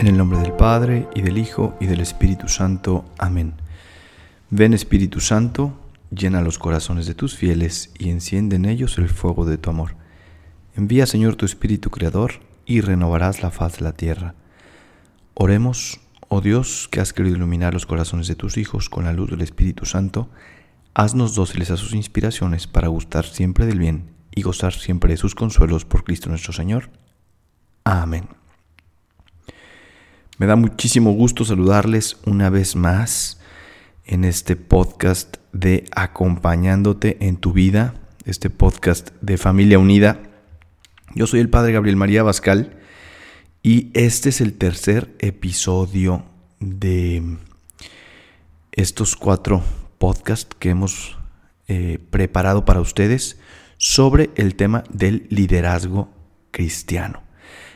En el nombre del Padre, y del Hijo, y del Espíritu Santo. Amén. Ven Espíritu Santo, llena los corazones de tus fieles, y enciende en ellos el fuego de tu amor. Envía, Señor, tu Espíritu Creador, y renovarás la faz de la tierra. Oremos, oh Dios, que has querido iluminar los corazones de tus hijos con la luz del Espíritu Santo, haznos dóciles a sus inspiraciones para gustar siempre del bien y gozar siempre de sus consuelos por Cristo nuestro Señor. Amén. Me da muchísimo gusto saludarles una vez más en este podcast de Acompañándote en tu vida, este podcast de Familia Unida. Yo soy el Padre Gabriel María Bascal y este es el tercer episodio de estos cuatro podcasts que hemos eh, preparado para ustedes sobre el tema del liderazgo cristiano.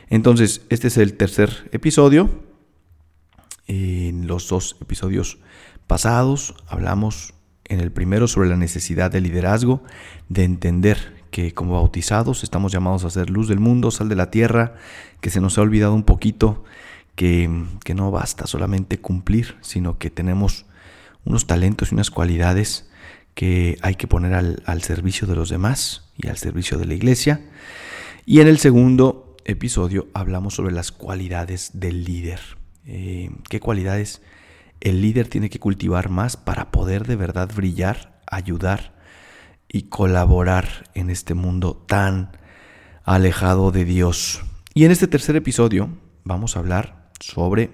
Entonces, este es el tercer episodio en los dos episodios pasados hablamos en el primero sobre la necesidad de liderazgo, de entender que como bautizados estamos llamados a ser luz del mundo, sal de la tierra, que se nos ha olvidado un poquito que, no basta solamente cumplir, sino que tenemos unos talentos y unas cualidades que hay que poner al, al servicio de los demás y al servicio de la iglesia. Y en el segundo episodio hablamos sobre las cualidades del líder. Eh, qué cualidades el líder tiene que cultivar más para poder de verdad brillar, ayudar y colaborar en este mundo tan alejado de Dios. Y en este tercer episodio vamos a hablar sobre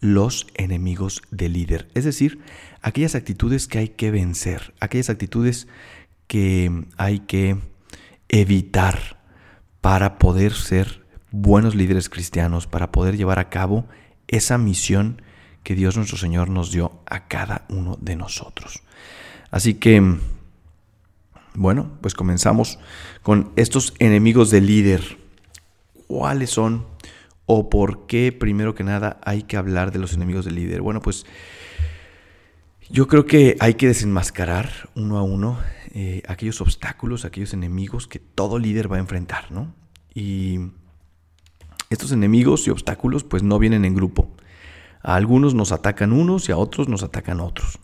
los enemigos del líder, es decir, aquellas actitudes que hay que vencer, aquellas actitudes que hay que evitar para poder ser buenos líderes cristianos, para poder llevar a cabo esa misión que Dios nuestro Señor nos dio a cada uno de nosotros. Así que, bueno, pues comenzamos con estos enemigos del líder. ¿Cuáles son o por qué, primero que nada, hay que hablar de los enemigos del líder? Bueno, pues yo creo que hay que desenmascarar uno a uno eh, aquellos obstáculos, aquellos enemigos que todo líder va a enfrentar, ¿no? Y estos enemigos y obstáculos pues no vienen en grupo. A algunos nos atacan unos y a otros nos atacan otros.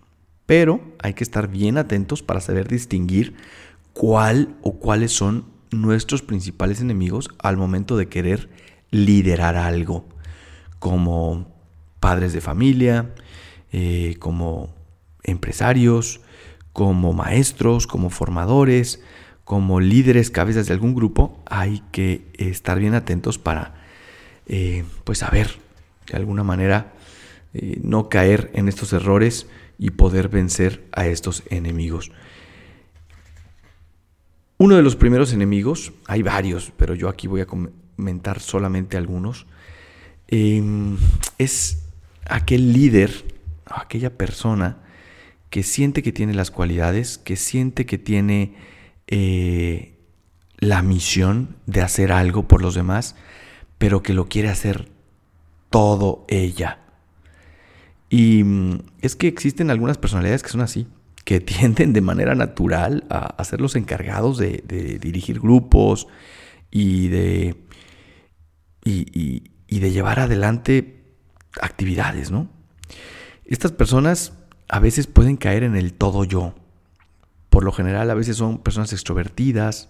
Pero hay que estar bien atentos para saber distinguir cuál o cuáles son nuestros principales enemigos al momento de querer liderar algo, como padres de familia, eh, como empresarios, como maestros, como formadores, como líderes, cabezas de algún grupo, hay que estar bien atentos para eh, pues saber de alguna manera eh, no caer en estos errores y poder vencer a estos enemigos. Uno de los primeros enemigos, hay varios, pero yo aquí voy a comentar solamente algunos, em, es aquel líder, aquella persona que siente que tiene las cualidades, que siente que tiene eh, la misión de hacer algo por los demás, pero que lo quiere hacer todo ella. Y mm, es que existen algunas personalidades que son así, que tienden de manera natural a, ser los encargados de, dirigir grupos y de, y, de llevar adelante actividades, ¿no? Estas personas a veces pueden caer en el todo yo. Por lo general a veces son personas extrovertidas,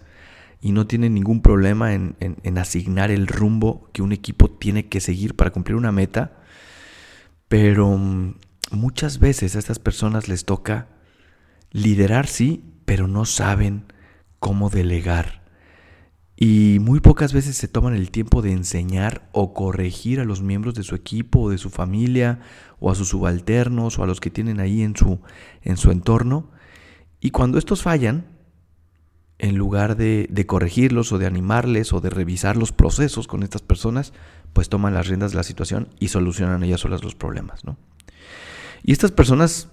y no tienen ningún problema en, asignar el rumbo que un equipo tiene que seguir para cumplir una meta. Pero mm, muchas veces a estas personas les toca liderar, sí, pero no saben cómo delegar. Y muy pocas veces se toman el tiempo de enseñar o corregir a los miembros de su equipo o de su familia o a sus subalternos o a los que tienen ahí en su, en su entorno. Y cuando estos fallan, en lugar de, corregirlos o de animarles o de revisar los procesos con estas personas, pues toman las riendas de la situación y solucionan ellas solas los problemas, ¿no? Y estas personas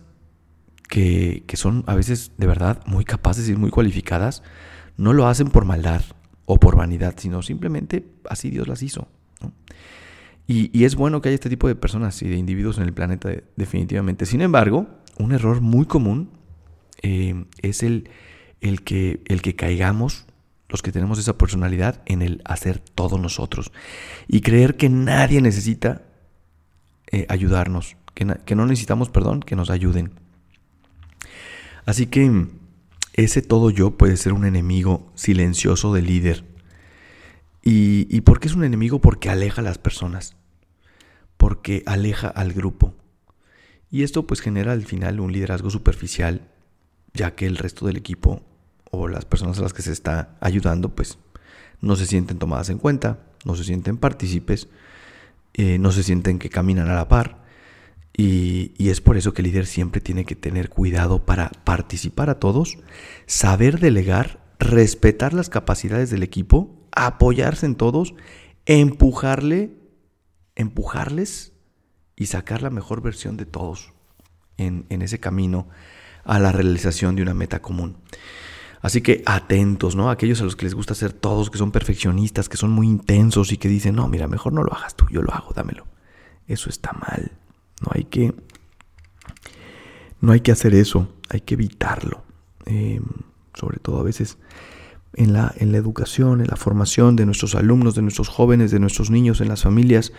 que, son a veces de verdad muy capaces y muy cualificadas, no lo hacen por maldad o por vanidad, sino simplemente así Dios las hizo. Y, es bueno que haya este tipo de personas y de individuos en el planeta definitivamente. Sin embargo, un error muy común eh, es el el que, el que caigamos, los que tenemos esa personalidad, en el hacer todo nosotros. Y creer que nadie necesita eh, ayudarnos, que, que no necesitamos, perdón, que nos ayuden. Así que ese todo yo puede ser un enemigo silencioso del líder. ¿Y, ¿Y por qué es un enemigo? Porque aleja a las personas, porque aleja al grupo. Y esto pues genera al final un liderazgo superficial, ya que el resto del equipo o las personas a las que se está ayudando, pues no se sienten tomadas en cuenta, no se sienten partícipes, eh, no se sienten que caminan a la par. Y, y, es por eso que el líder siempre tiene que tener cuidado para participar a todos, saber delegar, respetar las capacidades del equipo, apoyarse en todos, empujarle, empujarles y sacar la mejor versión de todos en, en ese camino a la realización de una meta común. Así que atentos, ¿no? Aquellos a los que les gusta ser todos, que son perfeccionistas, que son muy intensos y que dicen, no, mira, mejor no lo hagas tú, yo lo hago, dámelo. Eso está mal. No hay que, no hay que hacer eso, hay que evitarlo. Em, sobre todo a veces en la, en la educación, en la formación de nuestros alumnos, de nuestros jóvenes, de nuestros niños, en las familias.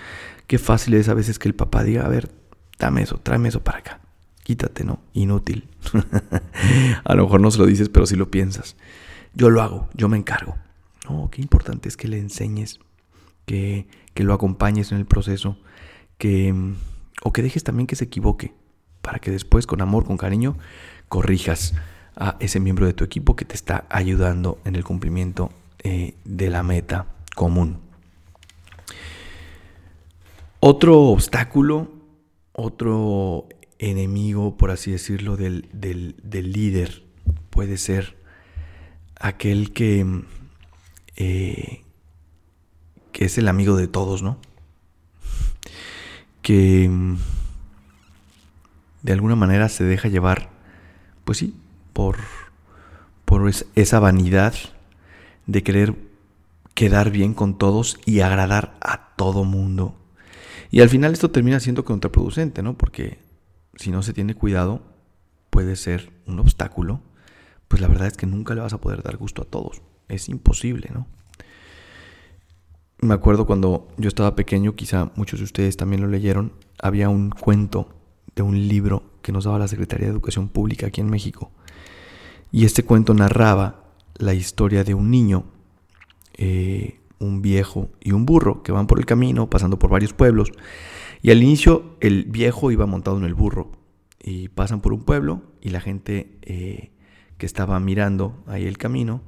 Qué fácil es a veces que el papá diga, a ver, dame eso, tráeme eso para acá quítate, ¿no? Inútil. a lo mejor no se lo dices, pero sí lo piensas. Yo lo hago, yo me encargo. No, qué importante es que le enseñes, que, que lo acompañes en el proceso, que, o que dejes también que se equivoque, para que después, con amor, con cariño, corrijas a ese miembro de tu equipo que te está ayudando en el cumplimiento eh, de la meta común. Otro obstáculo, otro enemigo, por así decirlo, del, líder. Puede ser aquel que, eh, que es el amigo de todos, ¿no? Que de alguna manera se deja llevar, pues sí, por, por esa vanidad de querer quedar bien con todos y agradar a todo mundo. Y al final esto termina siendo contraproducente, ¿no? Porque si no se tiene cuidado, puede ser un obstáculo, pues la verdad es que nunca le vas a poder dar gusto a todos. Es imposible, ¿no? Me acuerdo cuando yo estaba pequeño, quizá muchos de ustedes también lo leyeron, había un cuento de un libro que nos daba la Secretaría de Educación Pública aquí en México. Y este cuento narraba la historia de un niño, eh, un viejo y un burro que van por el camino, pasando por varios pueblos, y al inicio el viejo iba montado en el burro y pasan por un pueblo y la gente eh, que estaba mirando ahí el camino,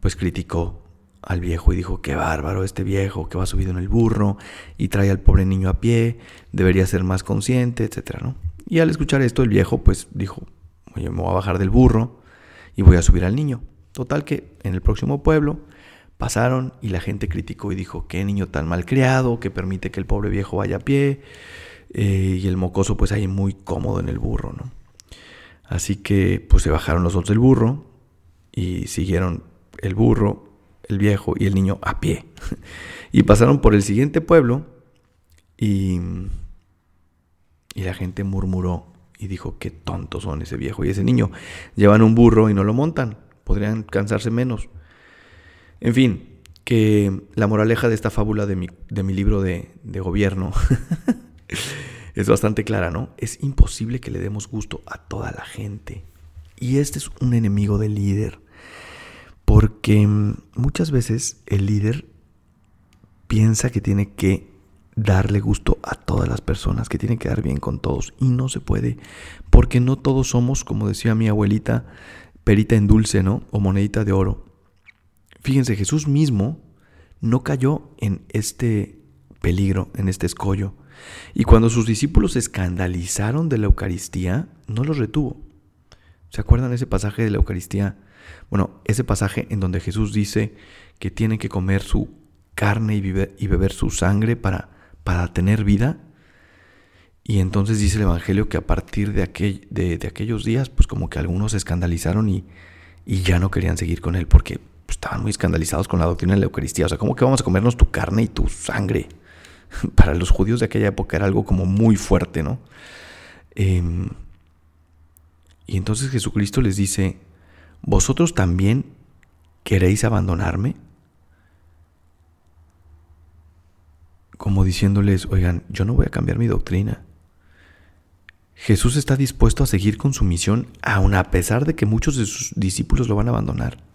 pues criticó al viejo y dijo, qué bárbaro este viejo que va subido en el burro y trae al pobre niño a pie, debería ser más consciente, etcétera, ¿no? Y al escuchar esto el viejo pues dijo, oye, me voy a bajar del burro y voy a subir al niño. Total que en el próximo pueblo Pasaron y la gente criticó y dijo, qué niño tan mal criado, que permite que el pobre viejo vaya a pie. Eh, y el mocoso pues ahí muy cómodo en el burro, ¿no? Así que pues se bajaron los dos del burro y siguieron el burro, el viejo y el niño a pie. y pasaron por el siguiente pueblo y, y la gente murmuró y dijo, qué tontos son ese viejo y ese niño. Llevan un burro y no lo montan, podrían cansarse menos. En fin, que la moraleja de esta fábula de mi, de mi libro de, de gobierno es bastante clara, ¿no? Es imposible que le demos gusto a toda la gente. Y este es un enemigo del líder. Porque mm, muchas veces el líder piensa que tiene que darle gusto a todas las personas, que tiene que dar bien con todos. Y no se puede, porque no todos somos, como decía mi abuelita, perita en dulce, ¿no? O monedita de oro. Fíjense, Jesús mismo no cayó en este peligro, en este escollo. Y cuando sus discípulos se escandalizaron de la Eucaristía, no los retuvo. ¿Se acuerdan ese pasaje de la Eucaristía Bueno, ese pasaje en donde Jesús dice que tienen que comer su carne y, beber su sangre para, para tener vida. Y entonces dice el Evangelio que a partir de, aquel, de, aquellos días, pues como que algunos se escandalizaron y, y ya no querían seguir con él porque estaban muy escandalizados con la doctrina de la Eucaristía. O sea, ¿cómo que vamos a comernos tu carne y tu sangre? Para los judíos de aquella época era algo como muy fuerte, ¿no? Em, y entonces Jesucristo les dice, ¿vosotros también queréis abandonarme? Como diciéndoles, oigan, yo no voy a cambiar mi doctrina. Jesús está dispuesto a seguir con su misión, aun a pesar de que muchos de sus discípulos lo van a abandonar.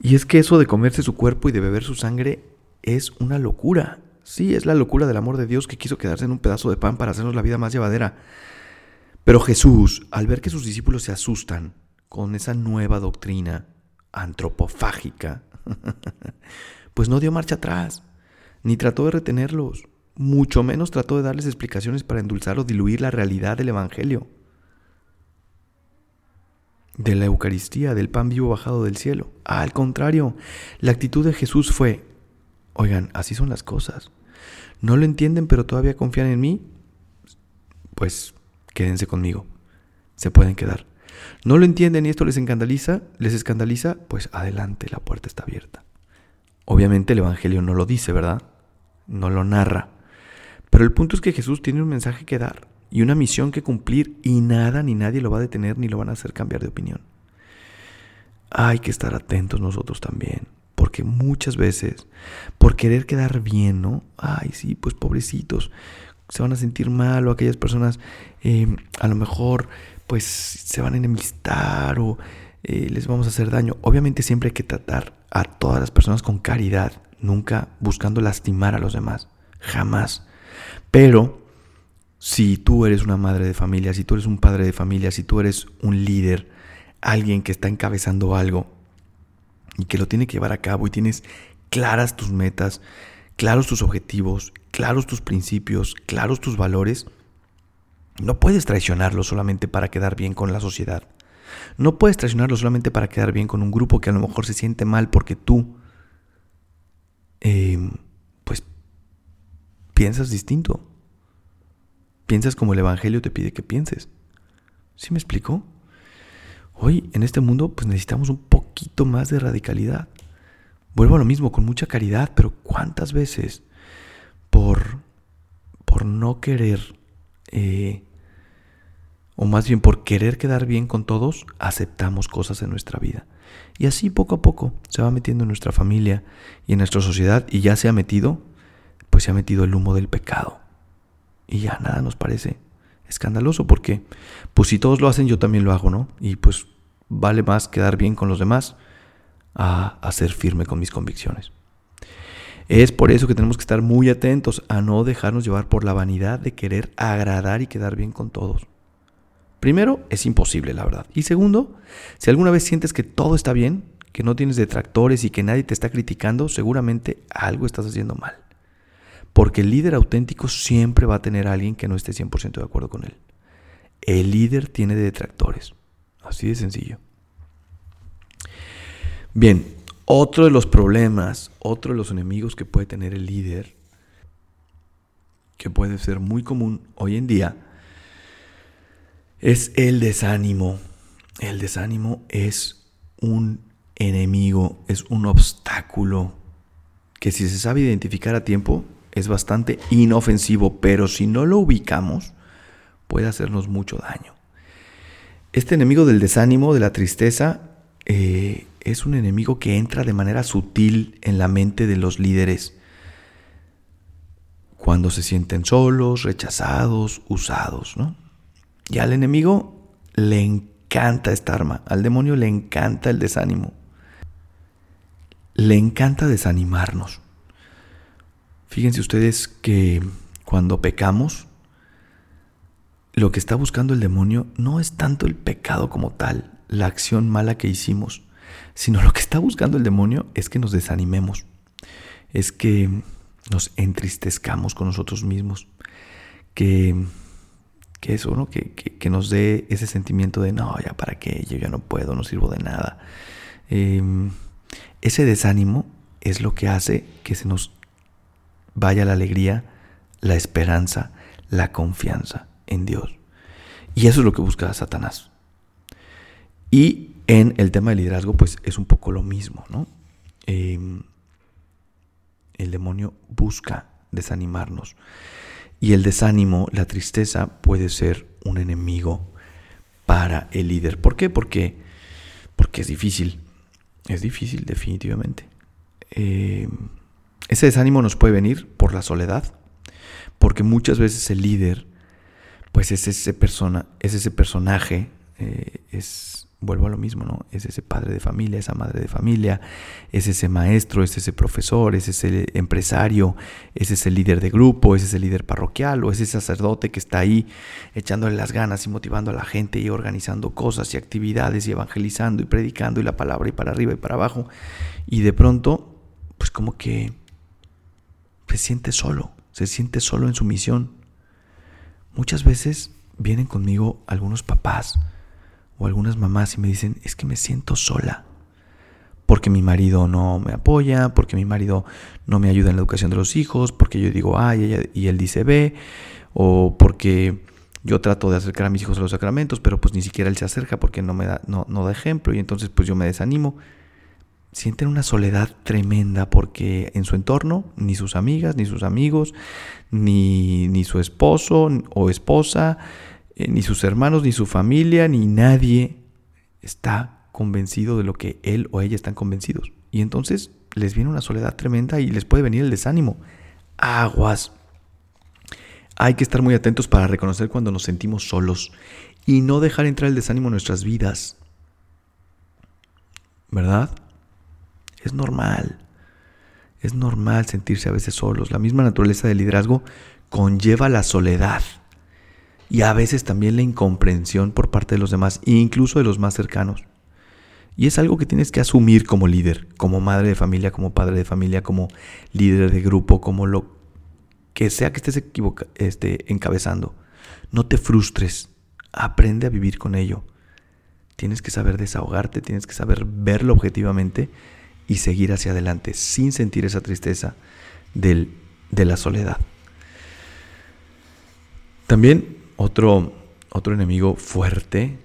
Y es que eso de comerse su cuerpo y de beber su sangre es una locura. Sí, es la locura del amor de Dios que quiso quedarse en un pedazo de pan para hacernos la vida más llevadera. Pero Jesús, al ver que sus discípulos se asustan con esa nueva doctrina antropofágica, pues no dio marcha atrás, ni trató de retenerlos, mucho menos trató de darles explicaciones para endulzar o diluir la realidad del Evangelio de la Eucaristía, del pan vivo bajado del cielo. Al contrario, la actitud de Jesús fue, oigan, así son las cosas. ¿No lo entienden pero todavía confían en mí? Pues quédense conmigo. Se pueden quedar. ¿No lo entienden y esto les escandaliza? ¿Les escandaliza? Pues adelante, la puerta está abierta. Obviamente el Evangelio no lo dice, ¿verdad? No lo narra. Pero el punto es que Jesús tiene un mensaje que dar y una misión que cumplir y nada ni nadie lo va a detener ni lo van a hacer cambiar de opinión. Hay que estar atentos nosotros también, porque muchas veces, por querer quedar bien, ¿no? Ay, sí, pues pobrecitos, se van a sentir mal o aquellas personas eh, a lo mejor pues se van a enemistar o eh, les vamos a hacer daño. Obviamente siempre hay que tratar a todas las personas con caridad, nunca buscando lastimar a los demás, jamás. Pero si tú eres una madre de familia, si tú eres un padre de familia, si tú eres un líder, alguien que está encabezando algo y que lo tiene que llevar a cabo y tienes claras tus metas, claros tus objetivos, claros tus principios, claros tus valores, no puedes traicionarlo solamente para quedar bien con la sociedad. No puedes traicionarlo solamente para quedar bien con un grupo que a lo mejor se siente mal porque tú, eh, pues, piensas distinto. Piensas como el Evangelio te pide que pienses. ¿Sí me explico? Hoy en este mundo pues necesitamos un poquito más de radicalidad. Vuelvo a lo mismo, con mucha caridad, pero ¿cuántas veces por, por no querer, eh, o más bien por querer quedar bien con todos, aceptamos cosas en nuestra vida? Y así poco a poco se va metiendo en nuestra familia y en nuestra sociedad y ya se ha metido, pues se ha metido el humo del pecado y ya nada nos parece escandaloso porque pues si todos lo hacen yo también lo hago, ¿no? Y pues vale más quedar bien con los demás a, a ser firme con mis convicciones. Es por eso que tenemos que estar muy atentos a no dejarnos llevar por la vanidad de querer agradar y quedar bien con todos. Primero, es imposible, la verdad. Y segundo, si alguna vez sientes que todo está bien, que no tienes detractores y que nadie te está criticando, seguramente algo estás haciendo mal. Porque el líder auténtico siempre va a tener a alguien que no esté 100% de acuerdo con él. El líder tiene detractores. Así de sencillo. Bien, otro de los problemas, otro de los enemigos que puede tener el líder, que puede ser muy común hoy en día, es el desánimo. El desánimo es un enemigo, es un obstáculo que si se sabe identificar a tiempo, es bastante inofensivo, pero si no lo ubicamos, puede hacernos mucho daño. Este enemigo del desánimo, de la tristeza, eh, es un enemigo que entra de manera sutil en la mente de los líderes cuando se sienten solos, rechazados, usados, ¿no? Y al enemigo le encanta esta arma, al demonio le encanta el desánimo, le encanta desanimarnos. Fíjense ustedes que cuando pecamos, lo que está buscando el demonio no es tanto el pecado como tal, la acción mala que hicimos, sino lo que está buscando el demonio es que nos desanimemos, es que nos entristezcamos con nosotros mismos, que, que eso, ¿no? Que, que, nos dé ese sentimiento de, no, ya para qué, yo ya no puedo, no sirvo de nada. Em, ese desánimo es lo que hace que se nos vaya la alegría, la esperanza, la confianza en Dios. Y eso es lo que busca Satanás. Y en el tema del liderazgo, pues es un poco lo mismo, ¿no? Em, el demonio busca desanimarnos. Y el desánimo, la tristeza, puede ser un enemigo para el líder. ¿Por qué? Porque, porque es difícil. Es difícil, definitivamente. Em, ese desánimo nos puede venir por la soledad, porque muchas veces el líder, pues es ese persona, es ese personaje, eh, es vuelvo a lo mismo, ¿no? Es ese padre de familia, esa madre de familia, es ese maestro, es ese profesor, es ese empresario, es ese líder de grupo, es ese líder parroquial o es ese sacerdote que está ahí echándole las ganas y motivando a la gente y organizando cosas y actividades y evangelizando y predicando y la palabra y para arriba y para abajo. Y de pronto, pues como que se siente solo, se siente solo en su misión. Muchas veces vienen conmigo algunos papás, o algunas mamás y me dicen, es que me siento sola, porque mi marido no me apoya, porque mi marido no me ayuda en la educación de los hijos, porque yo digo A y él dice B, o porque yo trato de acercar a mis hijos a los sacramentos, pero pues ni siquiera él se acerca porque no me da, no, no da ejemplo y entonces pues yo me desanimo. Sienten una soledad tremenda porque en su entorno ni sus amigas, ni sus amigos, ni, ni su esposo o esposa, eh, ni sus hermanos, ni su familia, ni nadie está convencido de lo que él o ella están convencidos. Y entonces les viene una soledad tremenda y les puede venir el desánimo. Aguas. Hay que estar muy atentos para reconocer cuando nos sentimos solos y no dejar entrar el desánimo en nuestras vidas. ¿Verdad? Es normal. Es normal sentirse a veces solos. La misma naturaleza del liderazgo conlleva la soledad y a veces también la incomprensión por parte de los demás, incluso de los más cercanos. Y es algo que tienes que asumir como líder, como madre de familia, como padre de familia, como líder de grupo, como lo que sea que estés este, encabezando. No te frustres, aprende a vivir con ello. Tienes que saber desahogarte, tienes que saber verlo objetivamente y seguir hacia adelante sin sentir esa tristeza del, de la soledad. También otro, otro enemigo fuerte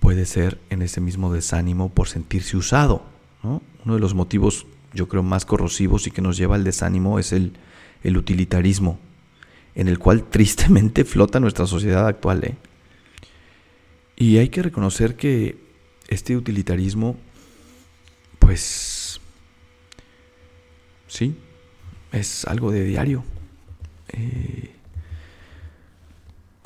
puede ser en ese mismo desánimo por sentirse usado. Uno de los motivos, yo creo, más corrosivos y que nos lleva al desánimo es el, el utilitarismo, en el cual tristemente flota nuestra sociedad actual. ¿eh? Y hay que reconocer que este utilitarismo, pues, sí, es algo de diario. Eh,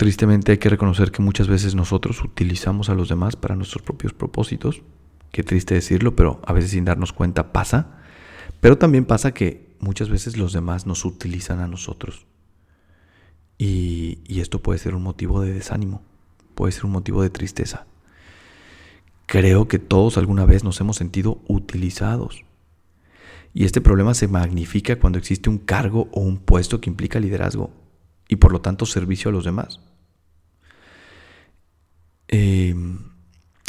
Tristemente hay que reconocer que muchas veces nosotros utilizamos a los demás para nuestros propios propósitos. Qué triste decirlo, pero a veces sin darnos cuenta pasa. Pero también pasa que muchas veces los demás nos utilizan a nosotros. Y, y esto puede ser un motivo de desánimo, puede ser un motivo de tristeza. Creo que todos alguna vez nos hemos sentido utilizados. Y este problema se magnifica cuando existe un cargo o un puesto que implica liderazgo y por lo tanto servicio a los demás. Eh,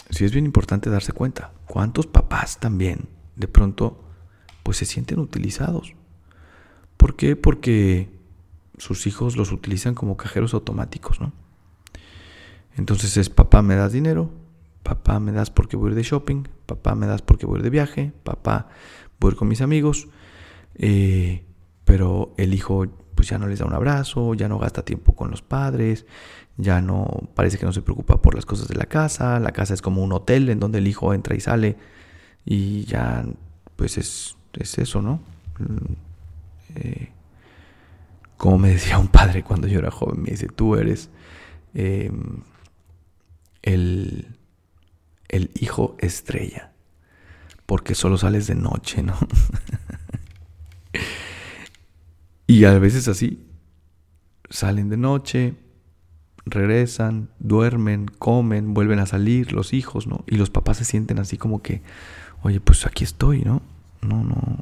sí es bien importante darse cuenta. ¿Cuántos papás también de pronto pues se sienten utilizados? ¿Por qué? Porque sus hijos los utilizan como cajeros automáticos, ¿no? Entonces es papá me das dinero, papá me das porque voy a ir de shopping, papá me das porque voy a ir de viaje, papá voy a ir con mis amigos, eh, pero el hijo pues ya no les da un abrazo, ya no gasta tiempo con los padres, ya no parece que no se preocupa por las cosas de la casa, la casa es como un hotel en donde el hijo entra y sale y ya pues es, eso, ¿no? Mm, eh, como me decía un padre cuando yo era joven, me dice, tú eres em, el, el hijo estrella, porque solo sales de noche, ¿no? y a veces así, salen de noche, regresan, duermen, comen, vuelven a salir los hijos, ¿no? Y los papás se sienten así como que, oye, pues aquí estoy, ¿no? No, no,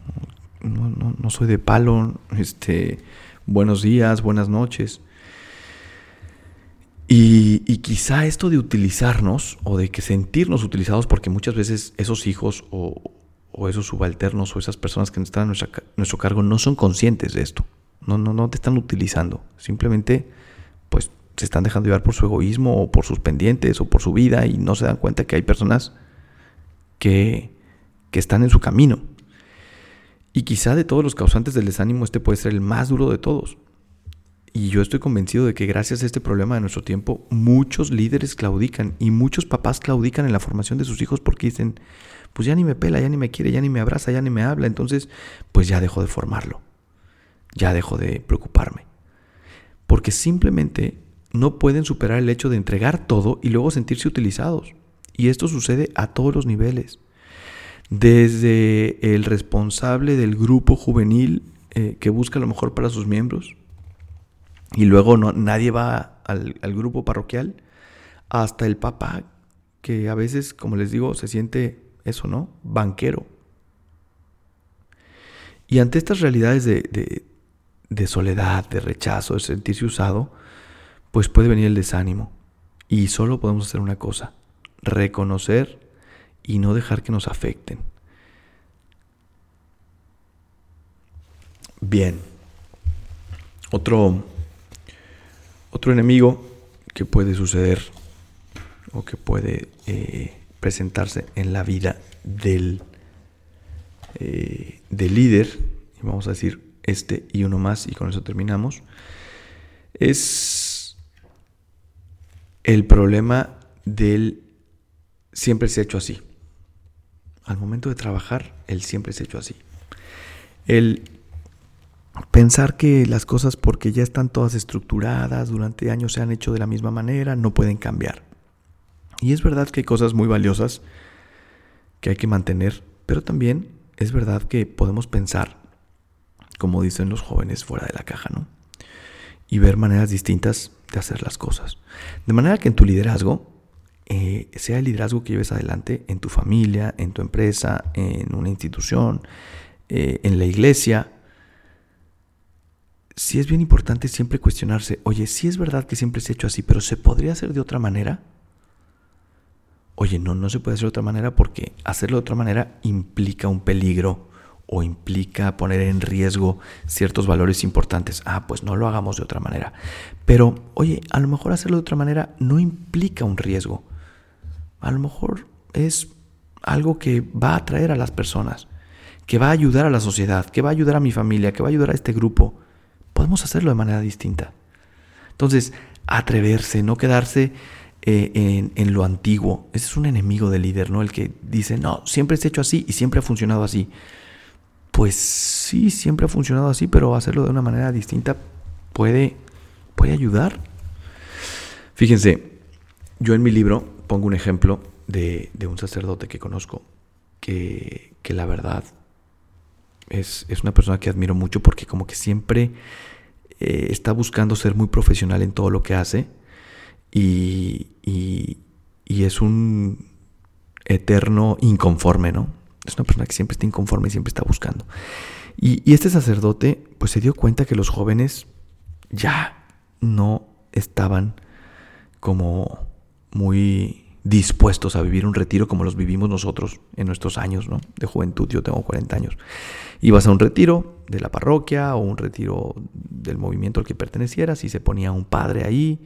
no, no, soy de palo, este, buenos días, buenas noches. Y, quizá esto de utilizarnos o de que sentirnos utilizados, porque muchas veces esos hijos o, esos subalternos o esas personas que están a nuestro cargo no son conscientes de esto. No, no, no te están utilizando. Simplemente, pues, se están dejando llevar por su egoísmo o por sus pendientes o por su vida y no se dan cuenta que hay personas que, que están en su camino. Y quizá de todos los causantes del desánimo, este puede ser el más duro de todos. Y yo estoy convencido de que gracias a este problema de nuestro tiempo, muchos líderes claudican y muchos papás claudican en la formación de sus hijos porque dicen, pues ya ni me pela, ya ni me quiere, ya ni me abraza, ya ni me habla, entonces pues ya dejo de formarlo, ya dejo de preocuparme. Porque simplemente no pueden superar el hecho de entregar todo y luego sentirse utilizados. Y esto sucede a todos los niveles. Desde el responsable del grupo juvenil eh, que busca lo mejor para sus miembros, y luego no, nadie va al, grupo parroquial, hasta el papá, que a veces, como les digo, se siente eso, ¿no? Banquero. Y ante estas realidades de, de, soledad, de rechazo, de sentirse usado, pues puede venir el desánimo. Y solo podemos hacer una cosa, reconocer y no dejar que nos afecten. Bien. Otro otro enemigo que puede suceder o que puede eh, presentarse en la vida del, eh, del líder, y vamos a decir este y uno más, y con eso terminamos, es el problema del siempre se ha hecho así. Al momento de trabajar, el siempre se ha hecho así. El Pensar que las cosas porque ya están todas estructuradas, durante años se han hecho de la misma manera, no pueden cambiar. Y es verdad que hay cosas muy valiosas que hay que mantener, pero también es verdad que podemos pensar, como dicen los jóvenes, fuera de la caja, ¿no? Y ver maneras distintas de hacer las cosas. De manera que en tu liderazgo, eh, sea el liderazgo que lleves adelante en tu familia, en tu empresa, en una institución, eh, en la iglesia, sí es bien importante siempre cuestionarse, oye, sí es verdad que siempre se ha hecho así, pero ¿se podría hacer de otra manera? Oye, no, no se puede hacer de otra manera porque hacerlo de otra manera implica un peligro o implica poner en riesgo ciertos valores importantes. Ah, pues no lo hagamos de otra manera. Pero, oye, a lo mejor hacerlo de otra manera no implica un riesgo. A lo mejor es algo que va a atraer a las personas, que va a ayudar a la sociedad, que va a ayudar a mi familia, que va a ayudar a este grupo podemos hacerlo de manera distinta. Entonces, atreverse, no quedarse eh, en, lo antiguo. Ese es un enemigo del líder, ¿no? El que dice, no, siempre ha hecho así y siempre ha funcionado así. Pues sí, siempre ha funcionado así, pero hacerlo de una manera distinta puede, puede ayudar. Fíjense, yo en mi libro pongo un ejemplo de, un sacerdote que conozco que, que la verdad es, una persona que admiro mucho porque como que siempre eh, está buscando ser muy profesional en todo lo que hace y, es un eterno inconforme, ¿no? Es una persona que siempre está inconforme y siempre está buscando. Y, y este sacerdote pues se dio cuenta que los jóvenes ya no estaban como muy dispuestos a vivir un retiro como los vivimos nosotros en nuestros años ¿no? de juventud. Yo tengo 40 años. Ibas a un retiro de la parroquia o un retiro del movimiento al que pertenecieras y se ponía un padre ahí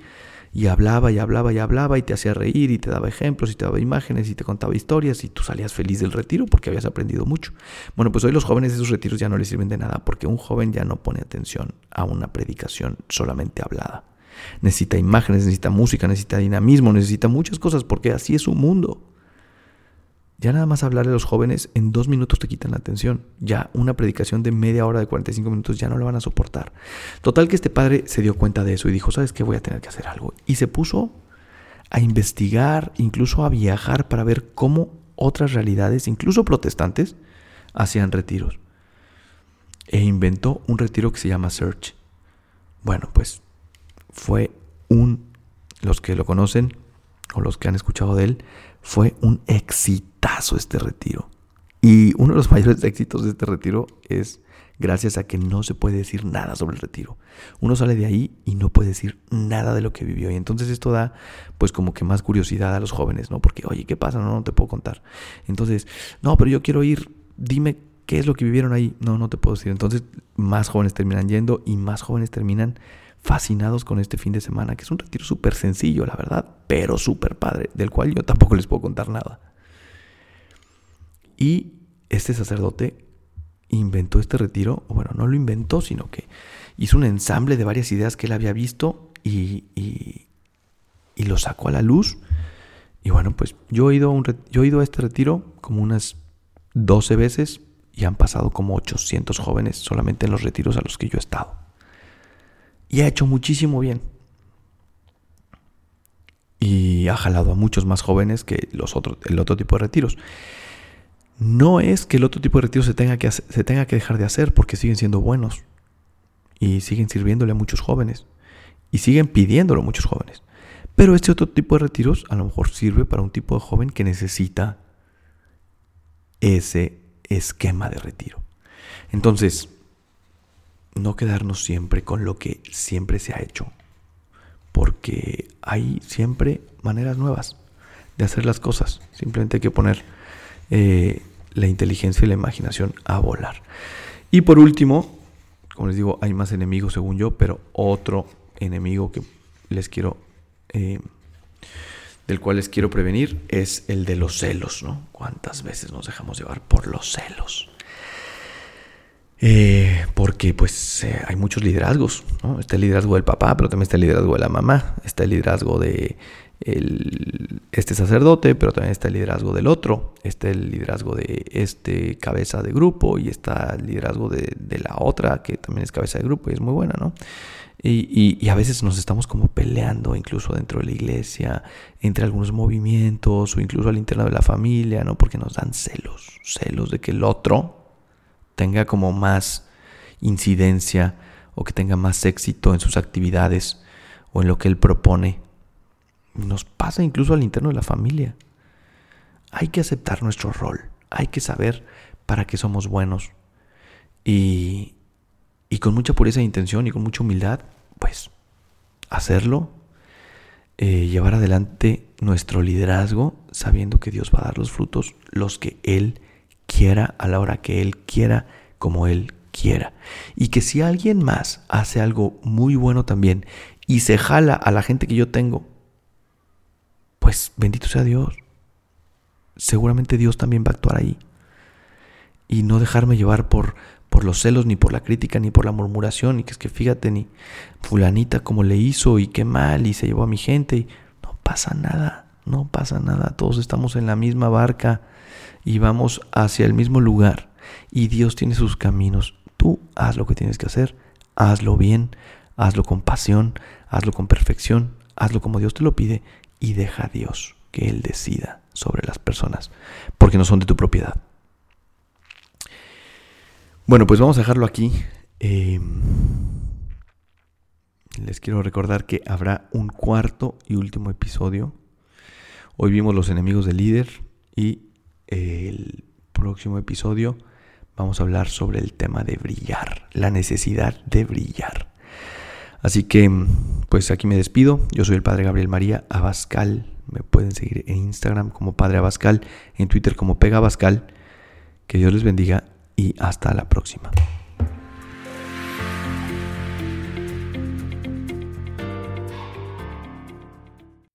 y hablaba y hablaba y hablaba y te hacía reír y te daba ejemplos y te daba imágenes y te contaba historias y tú salías feliz del retiro porque habías aprendido mucho. Bueno, pues hoy los jóvenes esos retiros ya no les sirven de nada porque un joven ya no pone atención a una predicación solamente hablada necesita imágenes, necesita música, necesita dinamismo, necesita muchas cosas, porque así es su mundo. Ya nada más hablarle a los jóvenes, en dos minutos te quitan la atención. Ya una predicación de media hora, de 45 minutos, ya no lo van a soportar. Total que este padre se dio cuenta de eso y dijo, ¿sabes qué? Voy a tener que hacer algo. Y se puso a investigar, incluso a viajar para ver cómo otras realidades, incluso protestantes, hacían retiros. E inventó un retiro que se llama Search. Bueno, pues fue un, los que lo conocen o los que han escuchado de él, fue un exitazo este retiro. Y uno de los mayores éxitos de este retiro es gracias a que no se puede decir nada sobre el retiro. Uno sale de ahí y no puede decir nada de lo que vivió. Y entonces esto da pues como que más curiosidad a los jóvenes, ¿no? Porque, oye, ¿qué pasa? No, no te puedo contar. Entonces, no, pero yo quiero ir, dime qué es lo que vivieron ahí. No, no te puedo decir. Entonces, más jóvenes terminan yendo y más jóvenes terminan fascinados con este fin de semana, que es un retiro súper sencillo, la verdad, pero súper padre, del cual yo tampoco les puedo contar nada. Y este sacerdote inventó este retiro, bueno, no lo inventó, sino que hizo un ensamble de varias ideas que él había visto y, y, lo sacó a la luz. Y bueno, pues yo he, ido a un, yo he ido a este retiro como unas 12 veces y han pasado como 800 jóvenes solamente en los retiros a los que yo he estado. Y ha hecho muchísimo bien. Y ha jalado a muchos más jóvenes que los otros, el otro tipo de retiros. No es que el otro tipo de retiro se tenga que, se tenga que dejar de hacer porque siguen siendo buenos y siguen sirviéndole a muchos jóvenes y siguen pidiéndolo a muchos jóvenes. Pero este otro tipo de retiros a lo mejor sirve para un tipo de joven que necesita ese esquema de retiro. Entonces, no quedarnos siempre con lo que siempre se ha hecho, porque hay siempre maneras nuevas de hacer las cosas. Simplemente hay que poner eh, la inteligencia y la imaginación a volar. Y por último, como les digo, hay más enemigos según yo, pero otro enemigo que les quiero, eh, del cual les quiero prevenir, es el de los celos, ¿no? ¿Cuántas veces nos dejamos llevar por los celos? Eh, porque pues hay muchos liderazgos, ¿no? Está el liderazgo del papá, pero también está el liderazgo de la mamá, está el liderazgo de este sacerdote, pero también está el liderazgo del otro, está el liderazgo de este cabeza de grupo y está el liderazgo de, la otra que también es cabeza de grupo y es muy buena, ¿no? Y, a veces nos estamos como peleando incluso dentro de la iglesia, entre algunos movimientos o incluso al interno de la familia, ¿no? Porque nos dan celos, celos de que el otro tenga como más incidencia o que tenga más éxito en sus actividades o en lo que él propone nos pasa incluso al interno de la familia. Hay que aceptar nuestro rol. Hay que saber para qué somos buenos. Y, y con mucha pureza de intención y con mucha humildad, pues hacerlo, eh, llevar adelante nuestro liderazgo sabiendo que Dios va a dar los frutos, los que Él quiera, a la hora que Él quiera, como Él quiera. Y que si alguien más hace algo muy bueno también y se jala a la gente que yo tengo pues bendito sea Dios. Seguramente Dios también va a actuar ahí. Y no dejarme llevar por, por los celos, ni por la crítica, ni por la murmuración, y que es que fíjate, ni fulanita como le hizo, y qué mal, y se llevó a mi gente, y no pasa nada, no pasa nada, todos estamos en la misma barca y vamos hacia el mismo lugar, y Dios tiene sus caminos. Tú haz lo que tienes que hacer, hazlo bien, hazlo con pasión, hazlo con perfección, hazlo como Dios te lo pide, y deja a Dios que Él decida sobre las personas, porque no son de tu propiedad. Bueno, pues vamos a dejarlo aquí. Em, les quiero recordar que habrá un cuarto y último episodio. Hoy vimos los enemigos del líder y el próximo episodio vamos a hablar sobre el tema de brillar, la necesidad de brillar. Así que, pues aquí me despido. Yo soy el Padre Gabriel María Abascal. Me pueden seguir en Instagram como Padre Abascal, en Twitter como Pega Abascal. Que Dios les bendiga y hasta la próxima.